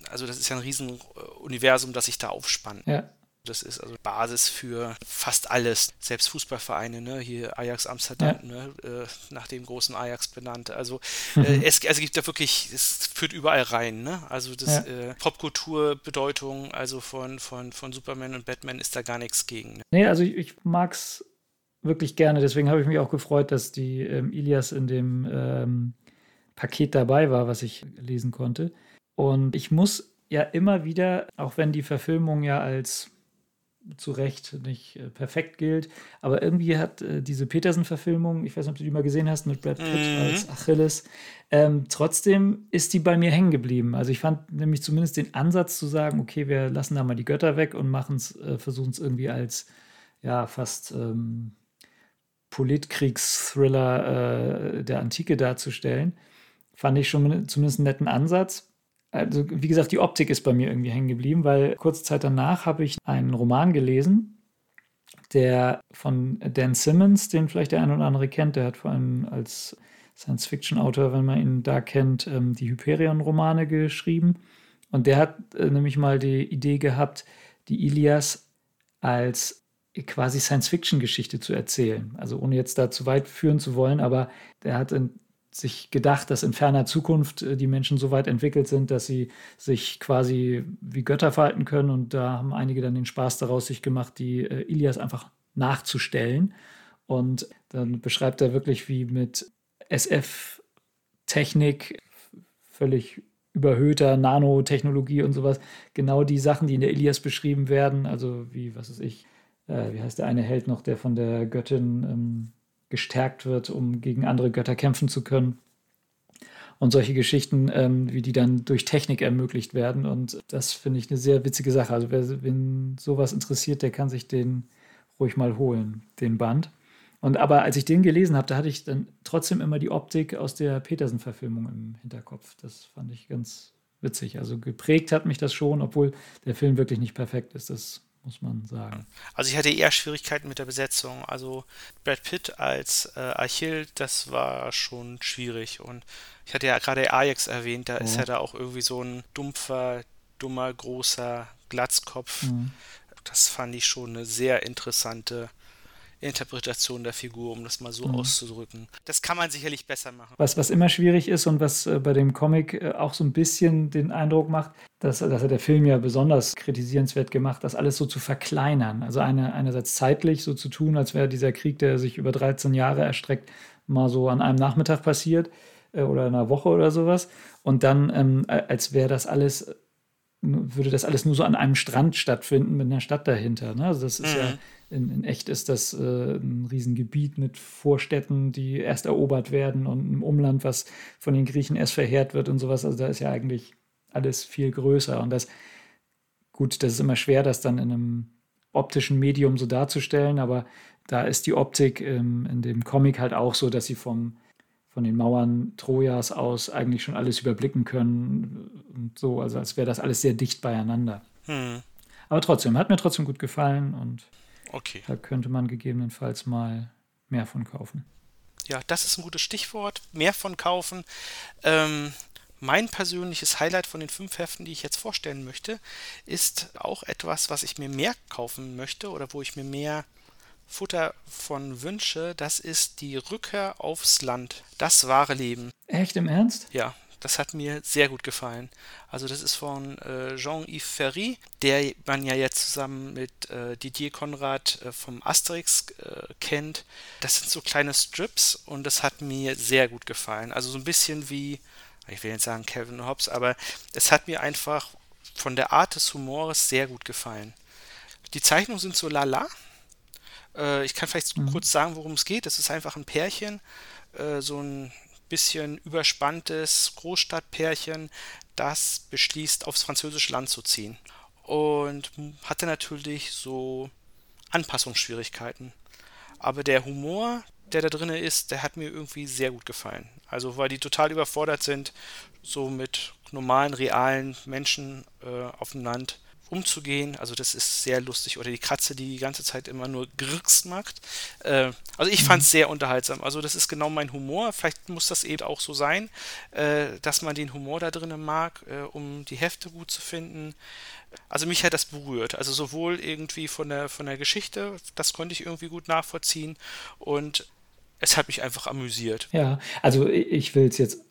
also das ist ja ein Riesenuniversum, das sich da aufspannt. Ja. Das ist also Basis für fast alles. Selbst Fußballvereine, ne? Hier Ajax Amsterdam, ja. ne? Äh, nach dem großen Ajax benannt. Also mhm. äh, es also gibt da wirklich, es führt überall rein, ne? Also das ja. äh, Popkulturbedeutung, also von, von, von Superman und Batman ist da gar nichts gegen. Ne? Nee, also ich, ich mag's wirklich gerne. Deswegen habe ich mich auch gefreut, dass die ähm, Ilias in dem ähm, Paket dabei war, was ich lesen konnte. Und ich muss ja immer wieder, auch wenn die Verfilmung ja als zu Recht nicht äh, perfekt gilt. Aber irgendwie hat äh, diese Peterson-Verfilmung, ich weiß nicht, ob du die mal gesehen hast, mit Brad Pitt mhm. als Achilles, ähm, trotzdem ist die bei mir hängen geblieben. Also ich fand nämlich zumindest den Ansatz zu sagen, okay, wir lassen da mal die Götter weg und machen es, äh, versuchen es irgendwie als ja fast ähm, Politkriegsthriller äh, der Antike darzustellen. Fand ich schon zumindest einen netten Ansatz. Also, wie gesagt, die Optik ist bei mir irgendwie hängen geblieben, weil kurze Zeit danach habe ich einen Roman gelesen, der von Dan Simmons, den vielleicht der eine oder andere kennt, der hat vor allem als Science-Fiction-Autor, wenn man ihn da kennt, ähm, die Hyperion-Romane geschrieben. Und der hat äh, nämlich mal die Idee gehabt, die Ilias als quasi Science-Fiction-Geschichte zu erzählen. Also ohne jetzt da zu weit führen zu wollen, aber der hat sich gedacht, dass in ferner Zukunft äh, die Menschen so weit entwickelt sind, dass sie sich quasi wie Götter verhalten können. Und da haben einige dann den Spaß daraus sich gemacht, die äh, Ilias einfach nachzustellen. Und dann beschreibt er wirklich, wie mit SF-Technik, völlig überhöhter Nanotechnologie und sowas, genau die Sachen, die in der Ilias beschrieben werden, also wie, was weiß ich, äh, wie heißt der eine Held noch, der von der Göttin ähm, gestärkt wird, um gegen andere Götter kämpfen zu können. Und solche Geschichten, ähm, wie die dann durch Technik ermöglicht werden. Und das finde ich eine sehr witzige Sache. Also wer wen sowas interessiert, der kann sich den ruhig mal holen, den Band. Und aber als ich den gelesen habe, da hatte ich dann trotzdem immer die Optik aus der Petersen-Verfilmung im Hinterkopf. Das fand ich ganz witzig. Also geprägt hat mich das schon, obwohl der Film wirklich nicht perfekt ist. Das muss man sagen. Also ich hatte eher Schwierigkeiten mit der Besetzung. Also Brad Pitt als äh, Achill, das war schon schwierig. Und ich hatte ja gerade Ajax erwähnt, da oh. ist ja da auch irgendwie so ein dumpfer, dummer, großer Glatzkopf. Mhm. Das fand ich schon eine sehr interessante Interpretation der Figur, um das mal so mhm. auszudrücken. Das kann man sicherlich besser machen. Was, was immer schwierig ist und was äh, bei dem Comic äh, auch so ein bisschen den Eindruck macht, dass, dass er der Film ja besonders kritisierenswert gemacht, das alles so zu verkleinern. Also eine, einerseits zeitlich so zu tun, als wäre dieser Krieg, der sich über 13 Jahre erstreckt, mal so an einem Nachmittag passiert äh, oder in einer Woche oder sowas. Und dann, ähm, als wäre das alles würde das alles nur so an einem Strand stattfinden mit einer Stadt dahinter. Ne? Also das ist mhm. ja in, in, echt ist das äh, ein Riesengebiet mit Vorstädten, die erst erobert werden und einem Umland, was von den Griechen erst verheert wird und sowas. Also da ist ja eigentlich alles viel größer. Und das, gut, das ist immer schwer, das dann in einem optischen Medium so darzustellen, aber da ist die Optik ähm, in dem Comic halt auch so, dass sie vom von den Mauern Trojas aus eigentlich schon alles überblicken können und so, also als wäre das alles sehr dicht beieinander. Hm. Aber trotzdem, hat mir trotzdem gut gefallen und okay. da könnte man gegebenenfalls mal mehr von kaufen. Ja, das ist ein gutes Stichwort. Mehr von kaufen. Ähm, mein persönliches Highlight von den fünf Heften, die ich jetzt vorstellen möchte, ist auch etwas, was ich mir mehr kaufen möchte oder wo ich mir mehr Futter von Wünsche, das ist die Rückkehr aufs Land. Das wahre Leben. Echt im Ernst? Ja, das hat mir sehr gut gefallen. Also das ist von äh, Jean-Yves Ferry, der man ja jetzt zusammen mit äh, Didier Konrad äh, vom Asterix äh, kennt. Das sind so kleine Strips und das hat mir sehr gut gefallen. Also so ein bisschen wie, ich will jetzt sagen Kevin Hobbs, aber es hat mir einfach von der Art des Humores sehr gut gefallen. Die Zeichnungen sind so lala, äh, ich kann vielleicht mhm. kurz sagen, worum es geht. Es ist einfach ein Pärchen, äh, so ein bisschen überspanntes Großstadtpärchen, das beschließt, aufs französische Land zu ziehen. Und hatte natürlich so Anpassungsschwierigkeiten. Aber der Humor, der da drin ist, der hat mir irgendwie sehr gut gefallen. Also weil die total überfordert sind, so mit normalen, realen Menschen äh, auf dem Land umzugehen. Also das ist sehr lustig. Oder die Katze, die die ganze Zeit immer nur Grix macht. Äh, also ich fand es mhm. sehr unterhaltsam. Also das ist genau mein Humor. Vielleicht muss das eben auch so sein, äh, dass man den Humor da drinnen mag, äh, um die Hefte gut zu finden. Also mich hat das berührt. Also sowohl irgendwie von der, von der Geschichte, das konnte ich irgendwie gut nachvollziehen. Und es hat mich einfach amüsiert. Ja, also ich will es jetzt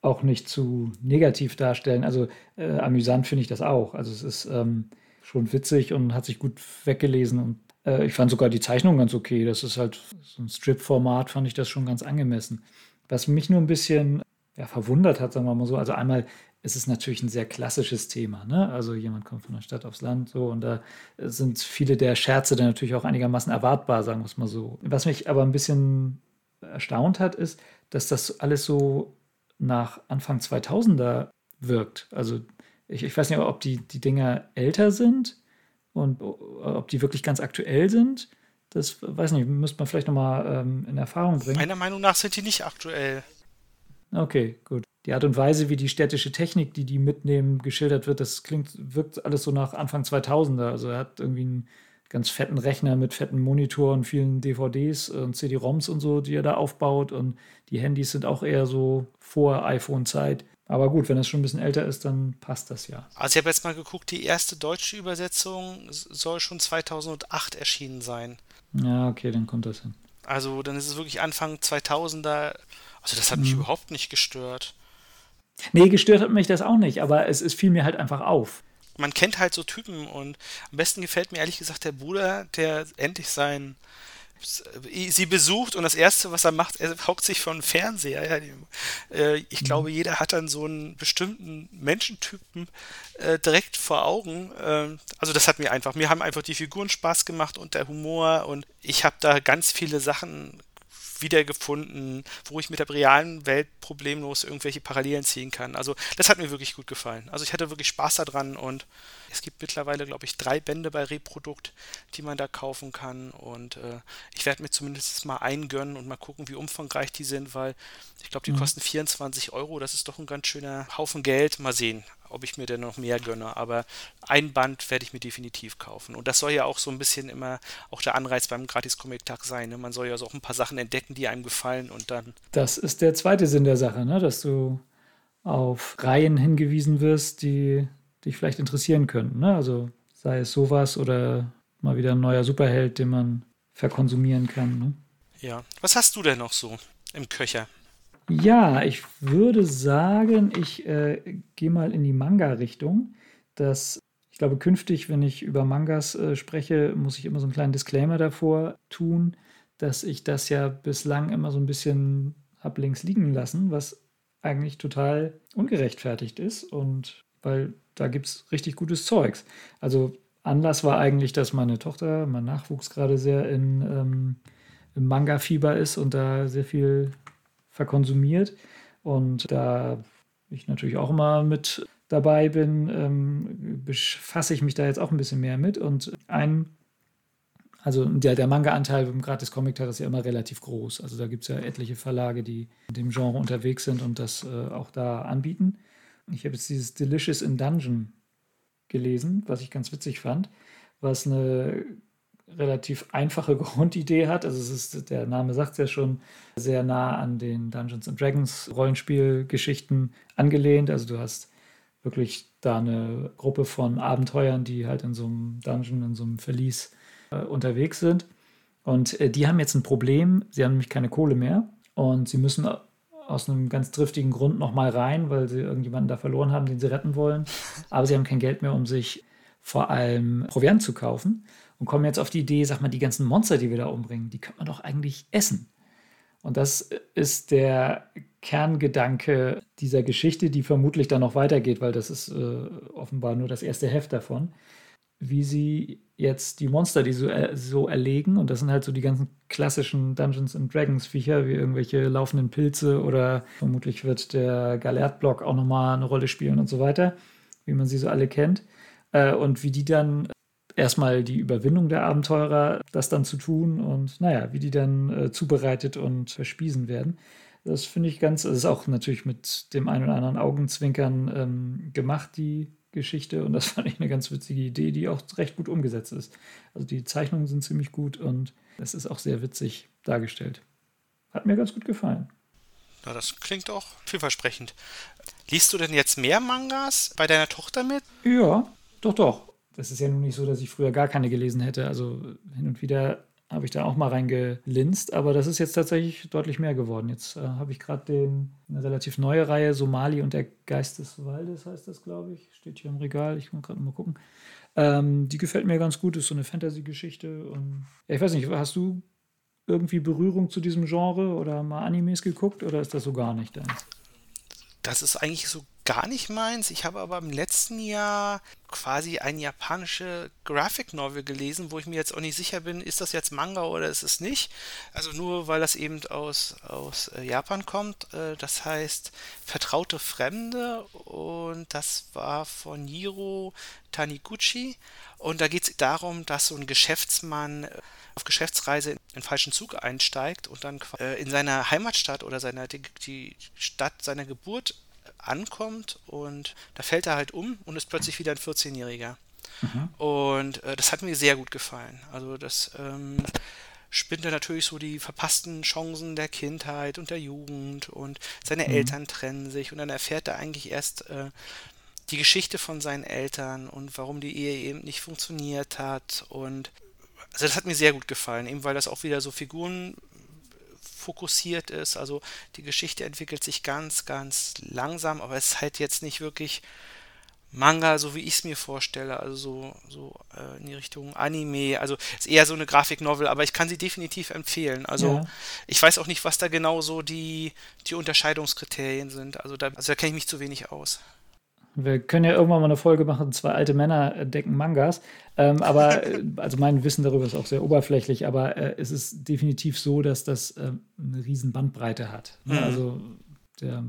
auch nicht zu negativ darstellen. Also äh, amüsant finde ich das auch. Also es ist ähm, schon witzig und hat sich gut weggelesen und äh, ich fand sogar die Zeichnung ganz okay. Das ist halt so ein Strip-Format, fand ich das schon ganz angemessen. Was mich nur ein bisschen ja, verwundert hat, sagen wir mal so. Also einmal ist es natürlich ein sehr klassisches Thema. Ne? Also jemand kommt von der Stadt aufs Land so und da sind viele der Scherze dann natürlich auch einigermaßen erwartbar, sagen wir es mal so. Was mich aber ein bisschen erstaunt hat, ist, dass das alles so nach Anfang 2000er wirkt. Also ich, ich weiß nicht, ob die, die Dinger älter sind und ob die wirklich ganz aktuell sind. Das weiß nicht, müsste man vielleicht nochmal ähm, in Erfahrung bringen. Meiner Meinung nach sind die nicht aktuell. Okay, gut. Die Art und Weise, wie die städtische Technik, die die mitnehmen, geschildert wird, das klingt, wirkt alles so nach Anfang 2000er. Also er hat irgendwie einen ganz fetten Rechner mit fetten Monitoren, vielen DVDs und CD-ROMs und so, die er da aufbaut. Und die Handys sind auch eher so vor iPhone-Zeit. Aber gut, wenn es schon ein bisschen älter ist, dann passt das ja. Also ich habe jetzt mal geguckt, die erste deutsche Übersetzung soll schon 2008 erschienen sein. Ja, okay, dann kommt das hin. Also dann ist es wirklich Anfang 2000er. Also das hat mich mhm. überhaupt nicht gestört. Nee, gestört hat mich das auch nicht, aber es, es fiel mir halt einfach auf. Man kennt halt so Typen und am besten gefällt mir ehrlich gesagt der Bruder, der endlich sein sie besucht und das Erste, was er macht, er hockt sich vor den Fernseher. Äh, ich mhm. glaube, jeder hat dann so einen bestimmten Menschentypen äh, direkt vor Augen. Äh, also das hat mir einfach, mir haben einfach die Figuren Spaß gemacht und der Humor und ich habe da ganz viele Sachen wiedergefunden, wo ich mit der realen Welt problemlos irgendwelche Parallelen ziehen kann. Also das hat mir wirklich gut gefallen. Also ich hatte wirklich Spaß daran und es gibt mittlerweile, glaube ich, drei Bände bei Reprodukt, die man da kaufen kann und äh, ich werde mir zumindest mal eingönnen und mal gucken, wie umfangreich die sind, weil ich glaube, die mhm. kosten 24 Euro. Das ist doch ein ganz schöner Haufen Geld. Mal sehen ob ich mir denn noch mehr gönne. Aber ein Band werde ich mir definitiv kaufen. Und das soll ja auch so ein bisschen immer auch der Anreiz beim Gratis-Comic-Tag sein. Ne? Man soll ja so auch ein paar Sachen entdecken, die einem gefallen und dann. Das ist der zweite Sinn der Sache, ne? dass du auf Reihen hingewiesen wirst, die dich vielleicht interessieren könnten. Ne? Also sei es sowas oder mal wieder ein neuer Superheld, den man verkonsumieren kann. Ne? Ja. Was hast du denn noch so im Köcher? Ja, ich würde sagen, ich äh, gehe mal in die Manga-Richtung. Das, ich glaube, künftig, wenn ich über Mangas äh, spreche, muss ich immer so einen kleinen Disclaimer davor tun, dass ich das ja bislang immer so ein bisschen hab links liegen lassen, was eigentlich total ungerechtfertigt ist und weil da gibt es richtig gutes Zeugs. Also Anlass war eigentlich, dass meine Tochter, mein Nachwuchs gerade sehr in, ähm, im Manga-Fieber ist und da sehr viel verkonsumiert. Und da ich natürlich auch immer mit dabei bin, ähm, befasse ich mich da jetzt auch ein bisschen mehr mit. Und ein, also der, der Manga-Anteil beim Gratis-Comic-Tag ist ja immer relativ groß. Also da gibt es ja etliche Verlage, die in dem Genre unterwegs sind und das äh, auch da anbieten. Ich habe jetzt dieses Delicious in Dungeon gelesen, was ich ganz witzig fand, was eine relativ einfache Grundidee hat. Also es ist, der Name sagt es ja schon, sehr nah an den Dungeons and Dragons Rollenspielgeschichten angelehnt. Also du hast wirklich da eine Gruppe von Abenteuern, die halt in so einem Dungeon, in so einem Verlies äh, unterwegs sind. Und äh, die haben jetzt ein Problem. Sie haben nämlich keine Kohle mehr und sie müssen aus einem ganz triftigen Grund nochmal rein, weil sie irgendjemanden da verloren haben, den sie retten wollen. Aber sie haben kein Geld mehr, um sich vor allem Proviant zu kaufen und kommen jetzt auf die Idee, sag mal, die ganzen Monster, die wir da umbringen, die könnte man doch eigentlich essen. Und das ist der Kerngedanke dieser Geschichte, die vermutlich dann noch weitergeht, weil das ist äh, offenbar nur das erste Heft davon. Wie sie jetzt die Monster, die so, äh, so erlegen, und das sind halt so die ganzen klassischen Dungeons and Dragons Viecher, wie irgendwelche laufenden Pilze oder vermutlich wird der Galert-Block auch nochmal eine Rolle spielen und so weiter, wie man sie so alle kennt. Äh, und wie die dann erstmal die Überwindung der Abenteurer, das dann zu tun und naja, wie die dann äh, zubereitet und verspiesen werden. Das finde ich ganz, das ist auch natürlich mit dem einen oder anderen Augenzwinkern ähm, gemacht, die Geschichte. Und das fand ich eine ganz witzige Idee, die auch recht gut umgesetzt ist. Also die Zeichnungen sind ziemlich gut und es ist auch sehr witzig dargestellt. Hat mir ganz gut gefallen. Ja, das klingt auch vielversprechend. Liest du denn jetzt mehr Mangas bei deiner Tochter mit? Ja, doch, doch das ist ja nun nicht so, dass ich früher gar keine gelesen hätte. Also hin und wieder habe ich da auch mal reingelinst, aber das ist jetzt tatsächlich deutlich mehr geworden. Jetzt äh, habe ich gerade eine relativ neue Reihe, Somali und der Geist des Waldes heißt das, glaube ich. Steht hier im Regal, ich muss gerade mal gucken. Ähm, die gefällt mir ganz gut, ist so eine Fantasy-Geschichte. Ja, ich weiß nicht, hast du irgendwie Berührung zu diesem Genre oder mal Animes geguckt oder ist das so gar nicht deins? das ist eigentlich so gar nicht meins. Ich habe aber im letzten Jahr quasi eine japanische Graphic Novel gelesen, wo ich mir jetzt auch nicht sicher bin, ist das jetzt Manga oder ist es nicht. Also nur weil das eben aus, aus äh, Japan kommt. Äh, das heißt Vertraute Fremde und das war von Niro Taniguchi. Und da geht es darum, dass so ein Geschäftsmann äh, auf Geschäftsreise in den falschen Zug einsteigt und dann in seiner Heimatstadt oder seiner, die Stadt seiner Geburt ankommt und da fällt er halt um und ist plötzlich wieder ein 14-Jähriger. Mhm. Und äh, das hat mir sehr gut gefallen. Also das ähm, spinnt er natürlich so die verpassten Chancen der Kindheit und der Jugend und seine mhm. Eltern trennen sich und dann erfährt er eigentlich erst äh, die Geschichte von seinen Eltern und warum die Ehe eben nicht funktioniert hat und also das hat mir sehr gut gefallen, eben weil das auch wieder so Figuren fokussiert ist. Also die Geschichte entwickelt sich ganz, ganz langsam, aber es ist halt jetzt nicht wirklich Manga, so wie ich es mir vorstelle, also so, so äh, in die Richtung Anime. Also ist eher so eine Grafiknovel, aber ich kann sie definitiv empfehlen. Also ja. ich weiß auch nicht, was da genau so die, die Unterscheidungskriterien sind. Also da, also da kenne ich mich zu wenig aus. Wir können ja irgendwann mal eine Folge machen, zwei alte Männer decken Mangas. Ähm, aber, äh, also mein Wissen darüber ist auch sehr oberflächlich, aber äh, es ist definitiv so, dass das äh, eine riesen Bandbreite hat. Ne? Mhm. Also der,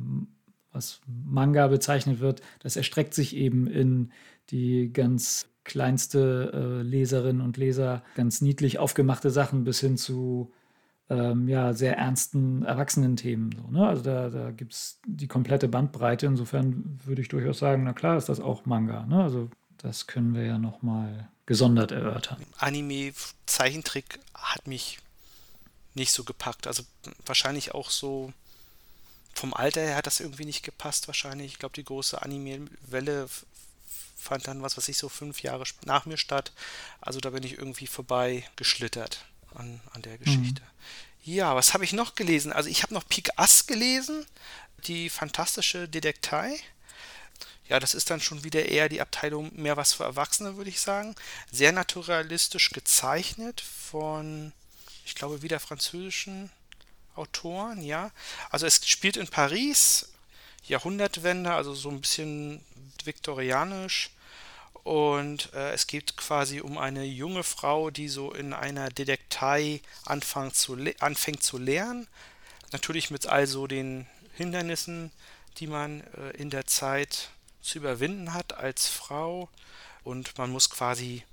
was Manga bezeichnet wird, das erstreckt sich eben in die ganz kleinste äh, Leserinnen und Leser, ganz niedlich aufgemachte Sachen bis hin zu ähm, ja, sehr ernsten Erwachsenen-Themen. So, ne? Also da, da gibt es die komplette Bandbreite. Insofern würde ich durchaus sagen, na klar ist das auch Manga. Ne? Also das können wir ja nochmal gesondert erörtern. Anime, Zeichentrick hat mich nicht so gepackt. Also wahrscheinlich auch so vom Alter her hat das irgendwie nicht gepasst wahrscheinlich. Ich glaube, die große Anime-Welle fand dann, was weiß ich, so fünf Jahre nach mir statt. Also da bin ich irgendwie vorbei geschlittert an, an der Geschichte. Mhm. Ja, was habe ich noch gelesen? Also ich habe noch Pik Ass gelesen, die fantastische Detektei. Ja, das ist dann schon wieder eher die Abteilung mehr was für Erwachsene, würde ich sagen. Sehr naturalistisch gezeichnet von, ich glaube, wieder französischen Autoren, ja. Also es spielt in Paris, Jahrhundertwende, also so ein bisschen viktorianisch. Und äh, es geht quasi um eine junge Frau, die so in einer Detektei anfängt zu, anfängt zu lernen. Natürlich mit also den Hindernissen, die man äh, in der Zeit zu überwinden hat als Frau. Und man muss quasi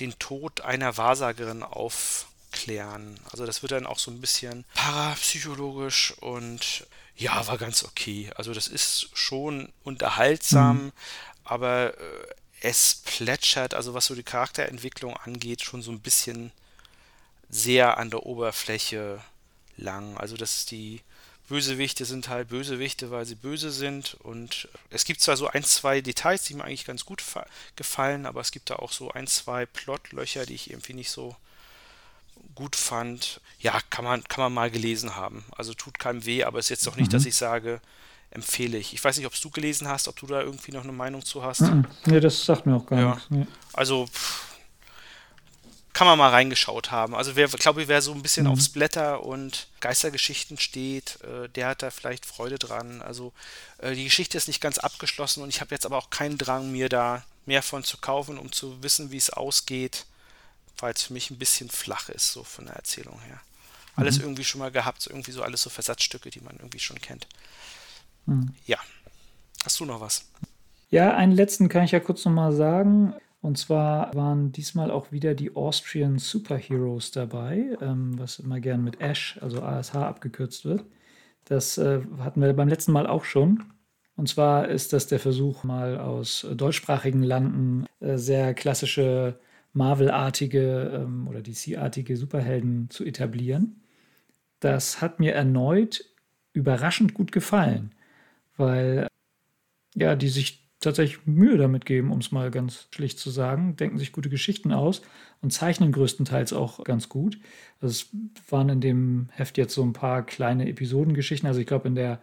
den Tod einer Wahrsagerin aufklären. Also das wird dann auch so ein bisschen parapsychologisch und ja, war ganz okay. Also das ist schon unterhaltsam, mhm aber äh, es plätschert, also was so die Charakterentwicklung angeht, schon so ein bisschen sehr an der Oberfläche lang. Also dass die Bösewichte sind halt Bösewichte, weil sie böse sind und es gibt zwar so ein, zwei Details, die mir eigentlich ganz gut gefallen, aber es gibt da auch so ein, zwei Plotlöcher, die ich irgendwie nicht so gut fand. Ja, kann man, kann man mal gelesen haben. Also tut keinem weh, aber es ist jetzt doch nicht, mhm. dass ich sage, empfehle ich. Ich weiß nicht, ob du gelesen hast, ob du da irgendwie noch eine Meinung zu hast. Nee, das sagt mir auch gar ja. nichts. Nee. Also kann man mal reingeschaut haben. Also wer, glaube ich, wer so ein bisschen mhm. aufs Blätter und Geistergeschichten steht, äh, der hat da vielleicht Freude dran. Also äh, die Geschichte ist nicht ganz abgeschlossen und ich habe jetzt aber auch keinen Drang, mir da mehr von zu kaufen, um zu wissen, wie es ausgeht, weil es für mich ein bisschen flach ist, so von der Erzählung her. Alles mhm. irgendwie schon mal gehabt, so irgendwie so alles so Versatzstücke, die man irgendwie schon kennt. Hm. Ja. Hast du noch was? Ja, einen letzten kann ich ja kurz nochmal sagen. Und zwar waren diesmal auch wieder die Austrian Superheroes dabei, ähm, was immer gern mit ASH, also ASH abgekürzt wird. Das äh, hatten wir beim letzten Mal auch schon. Und zwar ist das der Versuch, mal aus deutschsprachigen Landen äh, sehr klassische Marvel-artige ähm, oder DC-artige Superhelden zu etablieren. Das hat mir erneut überraschend gut gefallen weil ja, die sich tatsächlich Mühe damit geben, um es mal ganz schlicht zu sagen, denken sich gute Geschichten aus und zeichnen größtenteils auch ganz gut. Also es waren in dem Heft jetzt so ein paar kleine Episodengeschichten. Also ich glaube, in der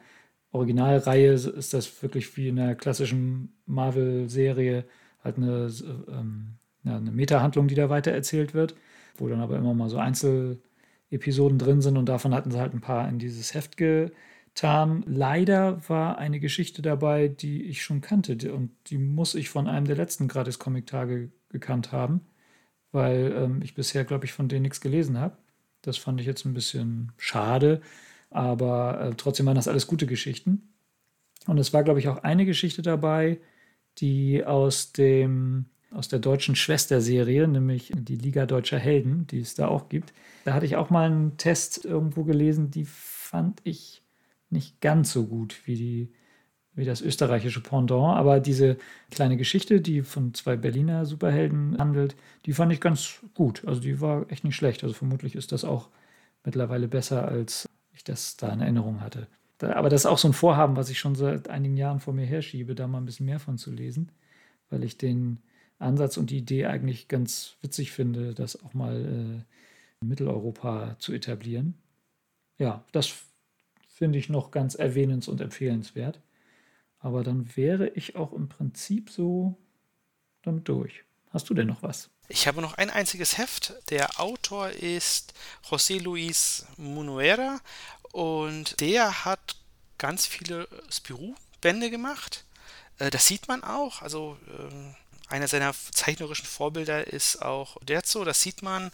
Originalreihe ist das wirklich wie in der klassischen Marvel-Serie halt eine, ähm, ja, eine Meta-Handlung, die da weitererzählt wird, wo dann aber immer mal so Einzelepisoden drin sind und davon hatten sie halt ein paar in dieses Heft ge getan. Leider war eine Geschichte dabei, die ich schon kannte und die muss ich von einem der letzten Gratis-Comic-Tage gekannt haben, weil ähm, ich bisher, glaube ich, von denen nichts gelesen habe. Das fand ich jetzt ein bisschen schade, aber äh, trotzdem waren das alles gute Geschichten. Und es war, glaube ich, auch eine Geschichte dabei, die aus dem aus der deutschen Schwesterserie, nämlich die Liga Deutscher Helden, die es da auch gibt. Da hatte ich auch mal einen Test irgendwo gelesen, die fand ich nicht ganz so gut wie, die, wie das österreichische Pendant. Aber diese kleine Geschichte, die von zwei Berliner Superhelden handelt, die fand ich ganz gut. Also die war echt nicht schlecht. Also vermutlich ist das auch mittlerweile besser, als ich das da in Erinnerung hatte. Aber das ist auch so ein Vorhaben, was ich schon seit einigen Jahren vor mir herschiebe, da mal ein bisschen mehr von zu lesen, weil ich den Ansatz und die Idee eigentlich ganz witzig finde, das auch mal äh, in Mitteleuropa zu etablieren. Ja, das finde ich noch ganz erwähnens- und empfehlenswert. Aber dann wäre ich auch im Prinzip so damit durch. Hast du denn noch was? Ich habe noch ein einziges Heft. Der Autor ist José Luis Munuera und der hat ganz viele Spirou-Bände gemacht. Äh, das sieht man auch. Also ähm, einer seiner zeichnerischen Vorbilder ist auch Derzo. Das sieht man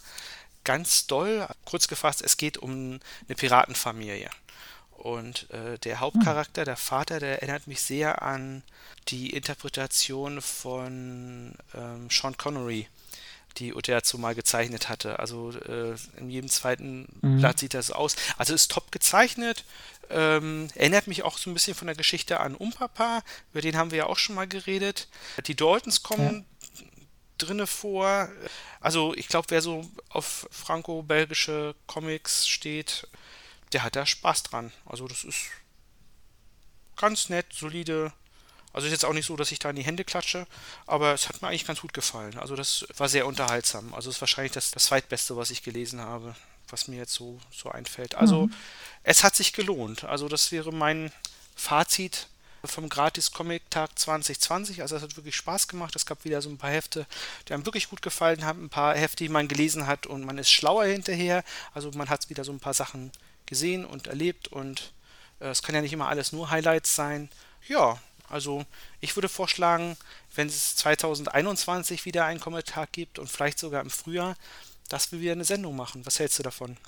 ganz doll. Kurz gefasst, es geht um eine Piratenfamilie. Und äh, der Hauptcharakter, der Vater, der erinnert mich sehr an die Interpretation von ähm, Sean Connery, die Uterzo mal gezeichnet hatte. Also äh, in jedem zweiten mhm. Blatt sieht das aus. Also ist top gezeichnet. Ähm, erinnert mich auch so ein bisschen von der Geschichte an Umpapa. Über den haben wir ja auch schon mal geredet. Die Daltons kommen ja. drinne vor. Also ich glaube, wer so auf franco-belgische Comics steht, der hat da Spaß dran. Also das ist ganz nett, solide. Also ist jetzt auch nicht so, dass ich da in die Hände klatsche, aber es hat mir eigentlich ganz gut gefallen. Also das war sehr unterhaltsam. Also es ist wahrscheinlich das, das zweitbeste, was ich gelesen habe, was mir jetzt so, so einfällt. Also mhm. es hat sich gelohnt. Also das wäre mein Fazit vom Gratis-Comic-Tag 2020. Also es hat wirklich Spaß gemacht. Es gab wieder so ein paar Hefte, die einem wirklich gut gefallen haben. Ein paar Hefte, die man gelesen hat und man ist schlauer hinterher. Also man hat wieder so ein paar Sachen gesehen und erlebt und äh, es kann ja nicht immer alles nur Highlights sein. Ja, also ich würde vorschlagen, wenn es 2021 wieder einen Kommentar gibt und vielleicht sogar im Frühjahr, dass wir wieder eine Sendung machen. Was hältst du davon?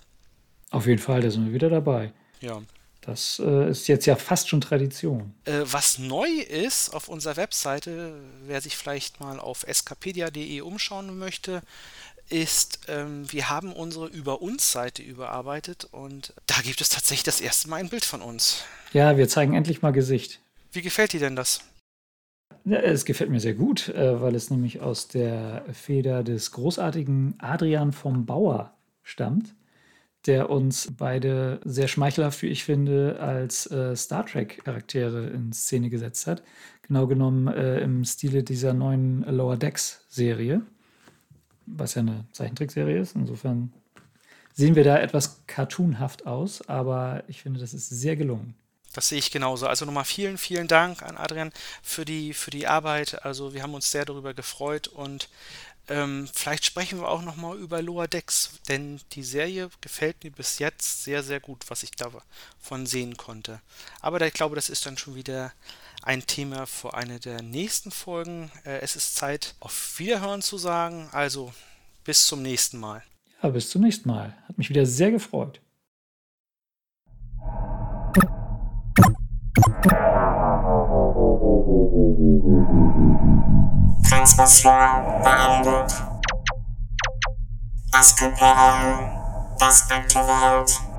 Auf jeden Fall, da sind wir wieder dabei. Ja. Das äh, ist jetzt ja fast schon Tradition. Äh, was neu ist auf unserer Webseite, wer sich vielleicht mal auf escapedia.de umschauen möchte, ist, ähm, wir haben unsere Über uns Seite überarbeitet und da gibt es tatsächlich das erste Mal ein Bild von uns. Ja, wir zeigen endlich mal Gesicht. Wie gefällt dir denn das? Ja, es gefällt mir sehr gut, äh, weil es nämlich aus der Feder des großartigen Adrian vom Bauer stammt, der uns beide sehr schmeichelhaft, wie ich finde, als äh, Star Trek-Charaktere in Szene gesetzt hat. Genau genommen äh, im Stile dieser neuen Lower Decks-Serie was ja eine Zeichentrickserie ist. Insofern sehen wir da etwas cartoonhaft aus, aber ich finde, das ist sehr gelungen. Das sehe ich genauso. Also nochmal vielen, vielen Dank an Adrian für die, für die Arbeit. Also wir haben uns sehr darüber gefreut und ähm, vielleicht sprechen wir auch nochmal über Lower Decks, denn die Serie gefällt mir bis jetzt sehr, sehr gut, was ich davon sehen konnte. Aber ich glaube, das ist dann schon wieder ein Thema für eine der nächsten Folgen. Äh, es ist Zeit, auf Wiederhören zu sagen. Also bis zum nächsten Mal. Ja, bis zum nächsten Mal. Hat mich wieder sehr gefreut. Transmission beendet. Es gibt das alte Welt.